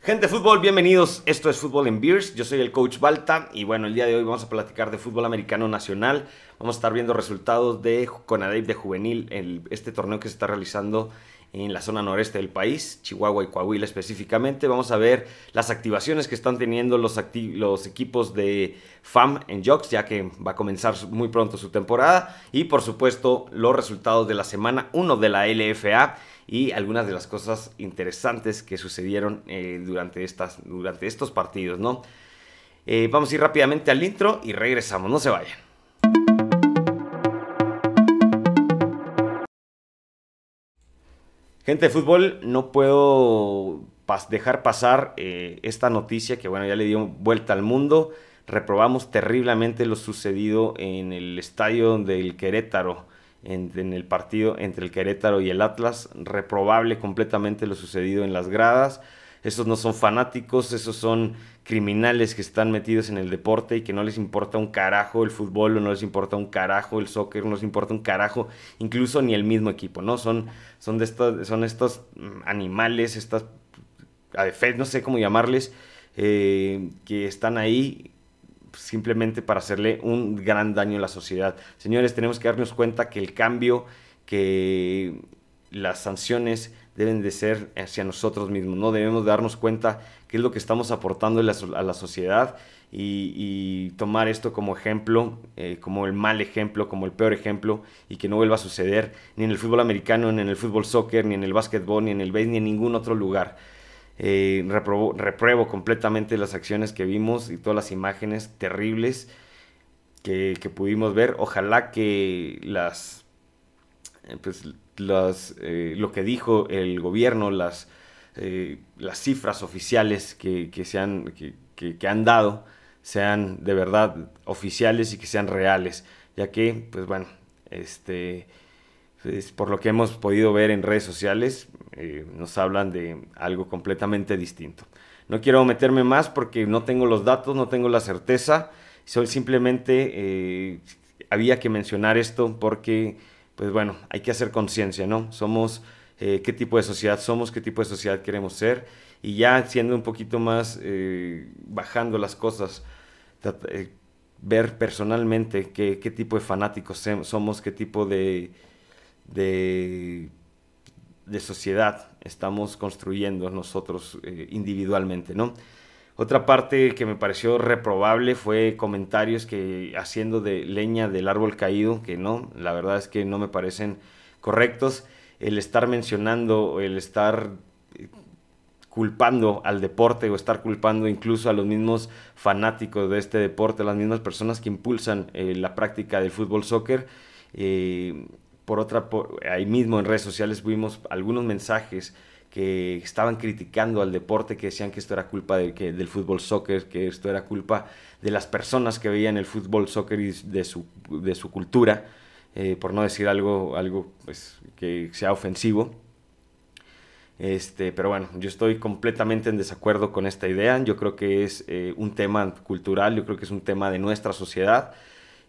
Gente de fútbol, bienvenidos. Esto es Fútbol en Beers. Yo soy el coach Balta y bueno, el día de hoy vamos a platicar de fútbol americano nacional. Vamos a estar viendo resultados de Conadep de juvenil, este torneo que se está realizando en la zona noreste del país, Chihuahua y Coahuila específicamente. Vamos a ver las activaciones que están teniendo los, los equipos de FAM en Jocks, ya que va a comenzar muy pronto su temporada. Y por supuesto, los resultados de la semana 1 de la LFA y algunas de las cosas interesantes que sucedieron eh, durante, estas, durante estos partidos, ¿no? Eh, vamos a ir rápidamente al intro y regresamos, no se vayan. Gente de fútbol, no puedo dejar pasar eh, esta noticia que bueno, ya le dio vuelta al mundo. Reprobamos terriblemente lo sucedido en el estadio del Querétaro en, el partido entre el Querétaro y el Atlas. Reprobable completamente lo sucedido en las gradas. Esos no son fanáticos, esos son criminales que están metidos en el deporte y que no les importa un carajo el fútbol, no les importa un carajo el soccer, no les importa un carajo, incluso ni el mismo equipo, ¿no? Son, son, de estos, son estos mm, animales, estas, no sé cómo llamarles, eh, que están ahí simplemente para hacerle un gran daño a la sociedad. Señores, tenemos que darnos cuenta que el cambio, que las sanciones deben de ser hacia nosotros mismos, ¿no? Debemos darnos cuenta qué es lo que estamos aportando a la sociedad y, tomar esto como ejemplo, eh, como el mal ejemplo, como el peor ejemplo y que no vuelva a suceder ni en el fútbol americano, ni en el fútbol soccer, ni en el básquetbol, ni en el base, ni en ningún otro lugar. Eh, repruebo completamente las acciones que vimos y todas las imágenes terribles que, pudimos ver. Ojalá que las, eh, pues, eh, lo que dijo el gobierno, las, las cifras oficiales que, se han, que, han dado, sean de verdad oficiales y que sean reales, ya que, pues bueno, este, por lo que hemos podido ver en redes sociales, eh, nos hablan de algo completamente distinto. No quiero meterme más porque no tengo los datos, no tengo la certeza. Soy simplemente eh, había que mencionar esto porque, pues bueno, hay que hacer conciencia, ¿no? Somos eh, qué tipo de sociedad somos, qué tipo de sociedad queremos ser y ya siendo un poquito más bajando las cosas, ver personalmente qué, tipo de fanáticos somos, qué tipo de de sociedad estamos construyendo nosotros eh, individualmente, ¿no? Otra parte que me pareció reprobable fue comentarios que haciendo de leña del árbol caído, que no, la verdad es que no me parecen correctos. El estar mencionando, el estar eh, culpando al deporte o estar culpando incluso a los mismos fanáticos de este deporte, las mismas personas que impulsan eh, la práctica del fútbol soccer, por otra, ahí mismo en redes sociales vimos algunos mensajes que estaban criticando al deporte, que decían que esto era culpa del fútbol soccer, que esto era culpa de las personas que veían el fútbol soccer y de su, de su cultura, eh, por no decir algo, algo pues, que sea ofensivo. Este, pero bueno, yo estoy completamente en desacuerdo con esta idea. Yo creo que es eh, un tema cultural, yo creo que es un tema de nuestra sociedad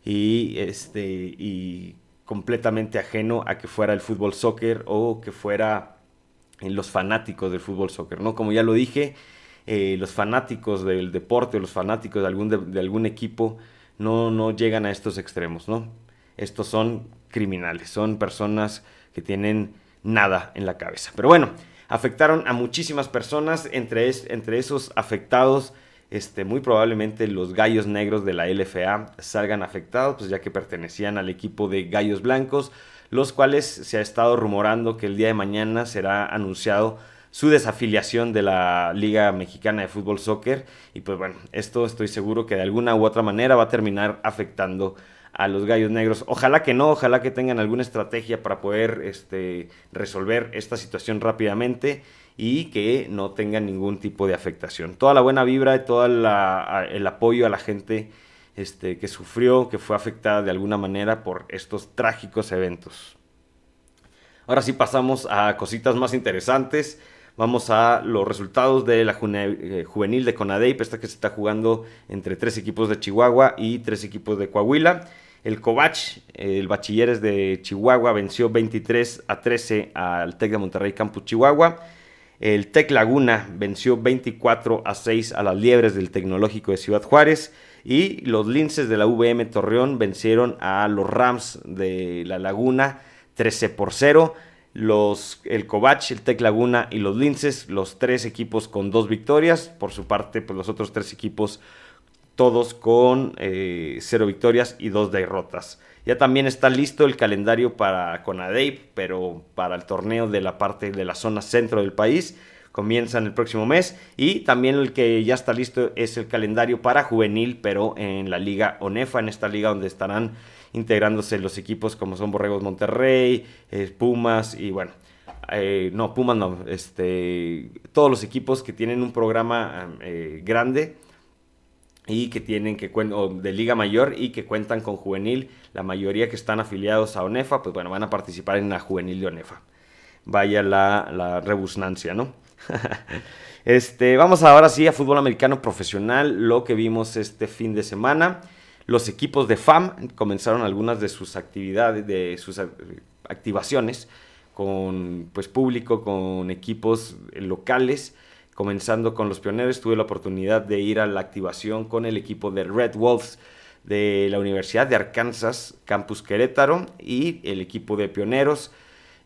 y, este, y completamente ajeno a que fuera el fútbol soccer o que fuera en los fanáticos del fútbol soccer, ¿no? Como ya lo dije, eh, los fanáticos del deporte, los fanáticos de algún, de, algún equipo no, no llegan a estos extremos, ¿no? Estos son criminales, son personas que tienen nada en la cabeza. Pero bueno, afectaron a muchísimas personas, entre, entre esos afectados este, muy probablemente los gallos negros de la LFA salgan afectados, pues ya que pertenecían al equipo de gallos blancos, los cuales se ha estado rumorando que el día de mañana será anunciado su desafiliación de la Liga Mexicana de Fútbol Soccer. Y pues bueno, esto estoy seguro que de alguna u otra manera va a terminar afectando a los gallos negros. Ojalá que no, ojalá que tengan alguna estrategia para poder este, resolver esta situación rápidamente y que no tengan ningún tipo de afectación. Toda la buena vibra y todo el apoyo a la gente este, que sufrió, que fue afectada de alguna manera por estos trágicos eventos. Ahora sí pasamos a cositas más interesantes. Vamos a los resultados de la eh, juvenil de Conadeip, esta que se está jugando entre tres equipos de Chihuahua y tres equipos de Coahuila. El Covach, el Bachilleres de Chihuahua, venció 23 a 13 al TEC de Monterrey Campus Chihuahua. El Tec Laguna venció 24 a 6 a las Liebres del Tecnológico de Ciudad Juárez. Y los Linces de la VM Torreón vencieron a los Rams de la Laguna 13 por 0. Los, el Covach, el Tec Laguna y los Linces, los tres equipos con dos victorias. Por su parte, pues los otros tres equipos todos con eh, cero victorias y dos derrotas. Ya también está listo el calendario para Conadey, pero para el torneo de la parte de la zona centro del país. Comienzan el próximo mes. Y también el que ya está listo es el calendario para juvenil, pero en la liga ONEFA, en esta liga donde estarán integrándose los equipos como son Borregos Monterrey, eh, Pumas y bueno. Eh, no, Pumas no, este, todos los equipos que tienen un programa grande y que tienen que de liga mayor y que cuentan con juvenil, la mayoría que están afiliados a ONEFA, pues bueno, van a participar en la juvenil de ONEFA. Vaya la, la rebusnancia, ¿no? este, vamos ahora sí a fútbol americano profesional, lo que vimos este fin de semana. Los equipos de FAM comenzaron algunas de sus actividades, de sus activaciones con pues público, con equipos locales comenzando con los pioneros, tuve la oportunidad de ir a la activación con el equipo de Red Wolves de la Universidad de Arkansas, Campus Querétaro, y el equipo de pioneros.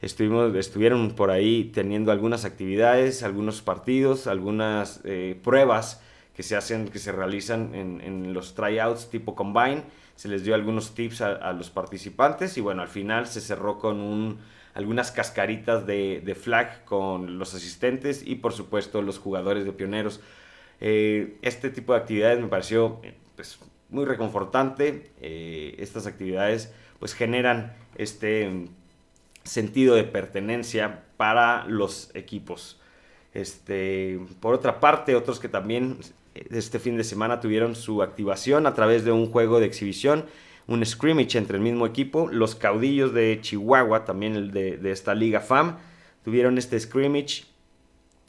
Estuvimos, estuvieron por ahí teniendo algunas actividades, algunos partidos, algunas eh, pruebas que se hacen, que se realizan en, los tryouts tipo combine. Se les dio algunos tips a los participantes y bueno, al final se cerró con un algunas cascaritas de, flag con los asistentes y por supuesto los jugadores de pioneros. Eh, este tipo de actividades me pareció pues, muy reconfortante. Eh, estas actividades pues generan este sentido de pertenencia para los equipos. Este, por otra parte, otros que también este fin de semana tuvieron su activación a través de un juego de exhibición un scrimmage entre el mismo equipo. Los caudillos de Chihuahua, también el de, esta liga FAM, tuvieron este scrimmage.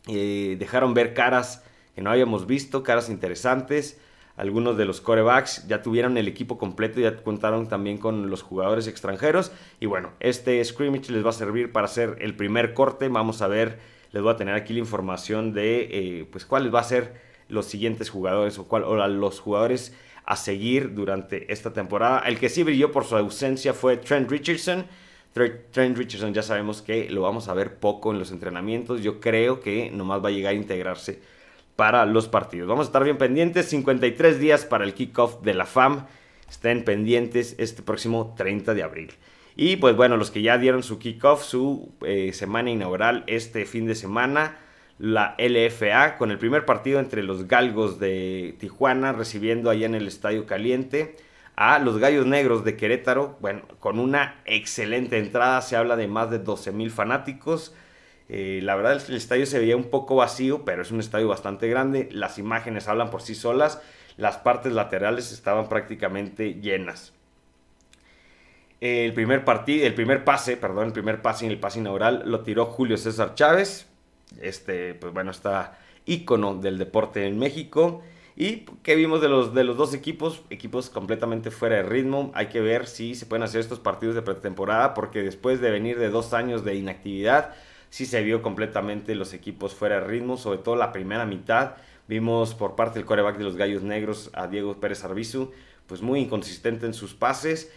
Eh, dejaron ver caras que no habíamos visto, caras interesantes. Algunos de los corebacks ya tuvieron el equipo completo, ya contaron también con los jugadores extranjeros. Y bueno, este scrimmage les va a servir para hacer el primer corte. Vamos a ver, les voy a tener aquí la información de eh, pues cuáles va a ser los siguientes jugadores o, cuál, o los jugadores a seguir durante esta temporada. El que sí brilló por su ausencia fue Trent Richardson. Trent Richardson ya sabemos que lo vamos a ver poco en los entrenamientos. Yo creo que nomás va a llegar a integrarse para los partidos. Vamos a estar bien pendientes. 53 días para el kickoff de la FAM. Estén pendientes este próximo 30 de abril. Y pues bueno, los que ya dieron su kickoff, su eh, semana inaugural este fin de semana la LFA con el primer partido entre los Galgos de Tijuana recibiendo allá en el Estadio Caliente a los Gallos Negros de Querétaro, bueno, con una excelente entrada, se habla de más de 12 mil fanáticos. Eh, la verdad el estadio se veía un poco vacío, pero es un estadio bastante grande. Las imágenes hablan por sí solas. Las partes laterales estaban prácticamente llenas. El primer partido, el primer pase, perdón, el primer pase en el pase inaugural lo tiró Julio César Chávez este, pues bueno, está ícono del deporte en México. ¿Y qué vimos de los, de los dos equipos? Equipos completamente fuera de ritmo. Hay que ver si se pueden hacer estos partidos de pretemporada, porque después de venir de dos años de inactividad, sí se vio completamente los equipos fuera de ritmo, sobre todo la primera mitad. Vimos por parte del coreback de los Gallos Negros a Diego Pérez Arbizu, pues muy inconsistente en sus pases.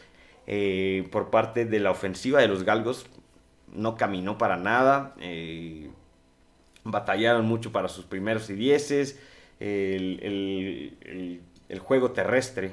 Eh, por parte de la ofensiva de los Galgos, no caminó para nada. Eh, batallaron mucho para sus primeros y dieces, el, juego terrestre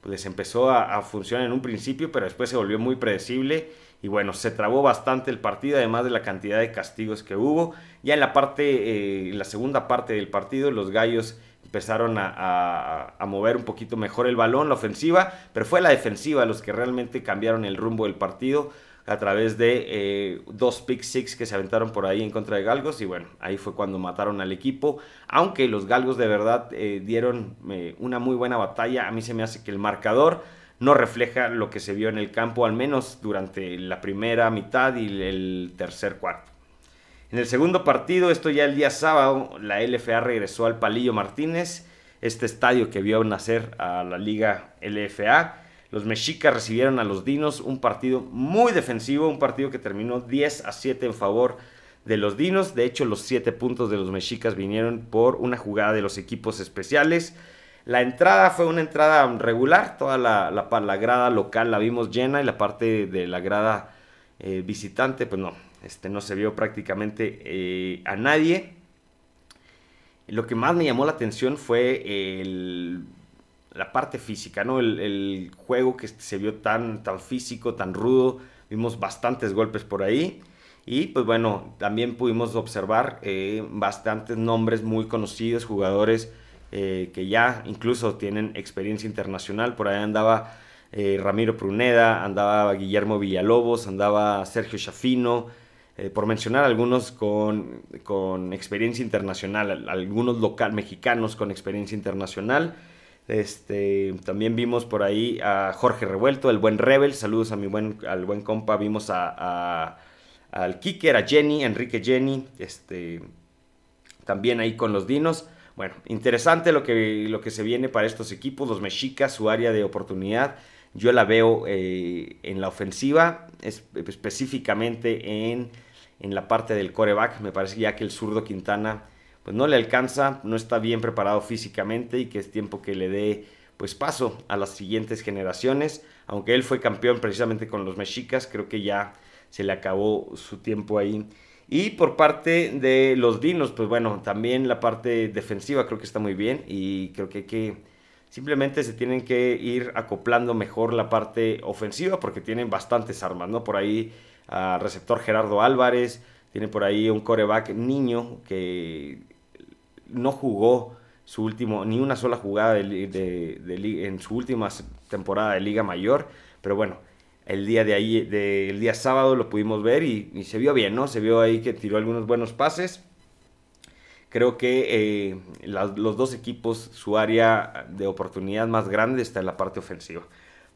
pues empezó a, funcionar en un principio, pero después se volvió muy predecible y bueno, se trabó bastante el partido, además de la cantidad de castigos que hubo. Ya en la parte, eh, la segunda parte del partido, los gallos empezaron a, a, mover un poquito mejor el balón, la ofensiva, pero fue la defensiva los que realmente cambiaron el rumbo del partido a través de eh, dos pick six que se aventaron por ahí en contra de Galgos y bueno, ahí fue cuando mataron al equipo, aunque los Galgos de verdad eh, dieron eh, una muy buena batalla, a mí se me hace que el marcador no refleja lo que se vio en el campo, al menos durante la primera mitad y el tercer cuarto. En el segundo partido, esto ya el día sábado, la LFA regresó al Palillo Martínez, este estadio que vio nacer a la liga LFA, los mexicas recibieron a los dinos un partido muy defensivo, un partido que terminó 10 a 7 en favor de los Dinos. De hecho, los 7 puntos de los Mexicas vinieron por una jugada de los equipos especiales. La entrada fue una entrada regular, toda la, la, grada local la vimos llena y la parte de la grada eh, visitante, pues no, este, no se vio prácticamente eh, a nadie. Lo que más me llamó la atención fue la parte física, ¿no? El, juego que se vio tan, tan físico, tan rudo. Vimos bastantes golpes por ahí. Y pues bueno, también pudimos observar eh, bastantes nombres muy conocidos, jugadores eh, que ya incluso tienen experiencia internacional. Por ahí andaba eh, Ramiro Pruneda, andaba Guillermo Villalobos, andaba Sergio Chafino, por mencionar algunos con, con, experiencia internacional, algunos local mexicanos con experiencia internacional. Este, también vimos por ahí a Jorge Revuelto, el buen Rebel, saludos a mi buen, al buen compa, vimos a, al Kicker, a Jenny, Enrique Jenny, este, también ahí con los Dinos. Bueno, interesante lo que, lo que se viene para estos equipos, los mexicas, su área de oportunidad. Yo la veo eh, en la ofensiva, específicamente en, en, la parte del coreback. Me parece ya que el zurdo Quintana pues no le alcanza, no está bien preparado físicamente y que es tiempo que le dé pues paso a las siguientes generaciones. Aunque él fue campeón precisamente con los mexicas, creo que ya se le acabó su tiempo ahí y por parte de los Dinos, pues bueno, también la parte defensiva creo que está muy bien y creo que que simplemente se tienen que ir acoplando mejor la parte ofensiva porque tienen bastantes armas, ¿no? Por ahí a receptor Gerardo Álvarez, tiene por ahí un coreback niño que no jugó su último, ni una sola jugada en su última temporada de Liga Mayor, pero bueno, el día de ahí, del día sábado lo pudimos ver y, se vio bien, ¿no? Se vio ahí que tiró algunos buenos pases. Creo que eh, los dos equipos, su área de oportunidad más grande está en la parte ofensiva.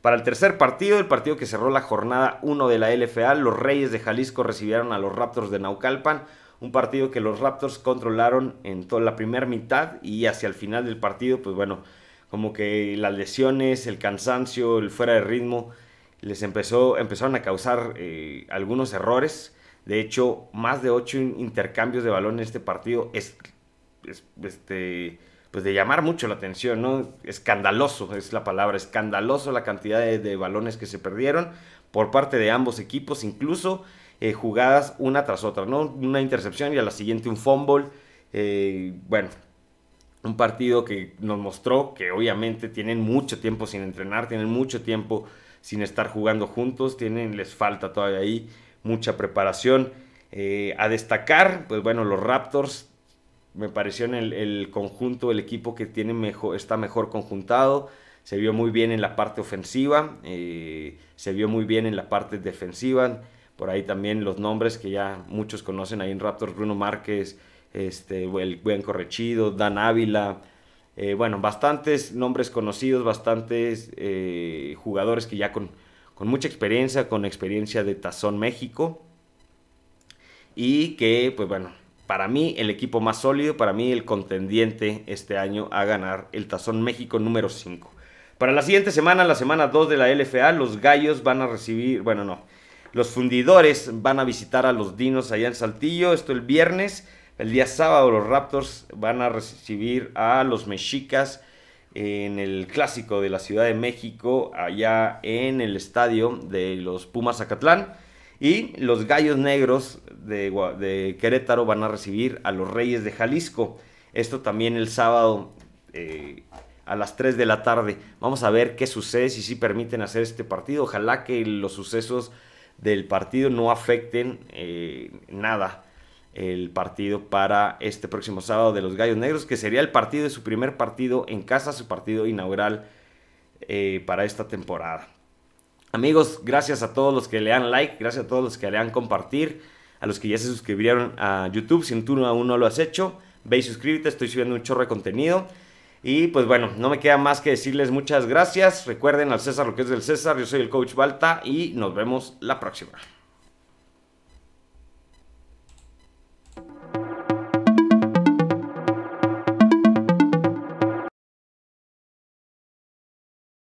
Para el tercer partido, el partido que cerró la jornada 1 de la LFA, los Reyes de Jalisco recibieron a los Raptors de Naucalpan. Un partido que los Raptors controlaron en toda la primera mitad y hacia el final del partido, pues bueno, como que las lesiones, el cansancio, el fuera de ritmo, les empezó, empezaron a causar eh, algunos errores. De hecho, más de ocho intercambios de balón en este partido es, este, pues de llamar mucho la atención, ¿no? Escandaloso es la palabra, escandaloso la cantidad de, balones que se perdieron por parte de ambos equipos, incluso eh, jugadas una tras otra, ¿no? Una intercepción y a la siguiente un fumble. Eh, bueno, un partido que nos mostró que obviamente tienen mucho tiempo sin entrenar, tienen mucho tiempo sin estar jugando juntos, tienen, les falta todavía ahí mucha preparación. Eh, a destacar, pues bueno, los Raptors, me pareció en el, conjunto, el equipo que tiene mejor, está mejor conjuntado, se vio muy bien en la parte ofensiva, se vio muy bien en la parte defensiva, por ahí también los nombres que ya muchos conocen ahí en Raptors, Bruno Márquez, este, el buen Correchido, Dan Ávila, eh, bueno, bastantes nombres conocidos, bastantes eh, jugadores que ya con, mucha experiencia, con experiencia de Tazón México. Y que, pues bueno, para mí el equipo más sólido, para mí el contendiente este año a ganar el Tazón México número 5. Para la siguiente semana, la semana 2 de la LFA, los gallos van a recibir, bueno, no, los fundidores van a visitar a los dinos allá en Saltillo, esto el viernes. El día sábado los Raptors van a recibir a los Mexicas en el clásico de la Ciudad de México, allá en el estadio de los Pumas Zacatlán. Y los Gallos Negros de, Querétaro van a recibir a los Reyes de Jalisco. Esto también el sábado eh, a las 3 de la tarde. Vamos a ver qué sucede, si permiten hacer este partido. Ojalá que los sucesos del partido no afecten eh, nada el partido para este próximo sábado de los Gallos Negros, que sería el partido de su primer partido en casa, su partido inaugural eh, para esta temporada. Amigos, gracias a todos los que le dan like, gracias a todos los que le dan compartir, a los que ya se suscribieron a YouTube, si tú aún no lo has hecho, ve y suscríbete, estoy subiendo un chorro de contenido. Y pues bueno, no me queda más que decirles muchas gracias. Recuerden al César lo que es del César, yo soy el coach Balta y nos vemos la próxima.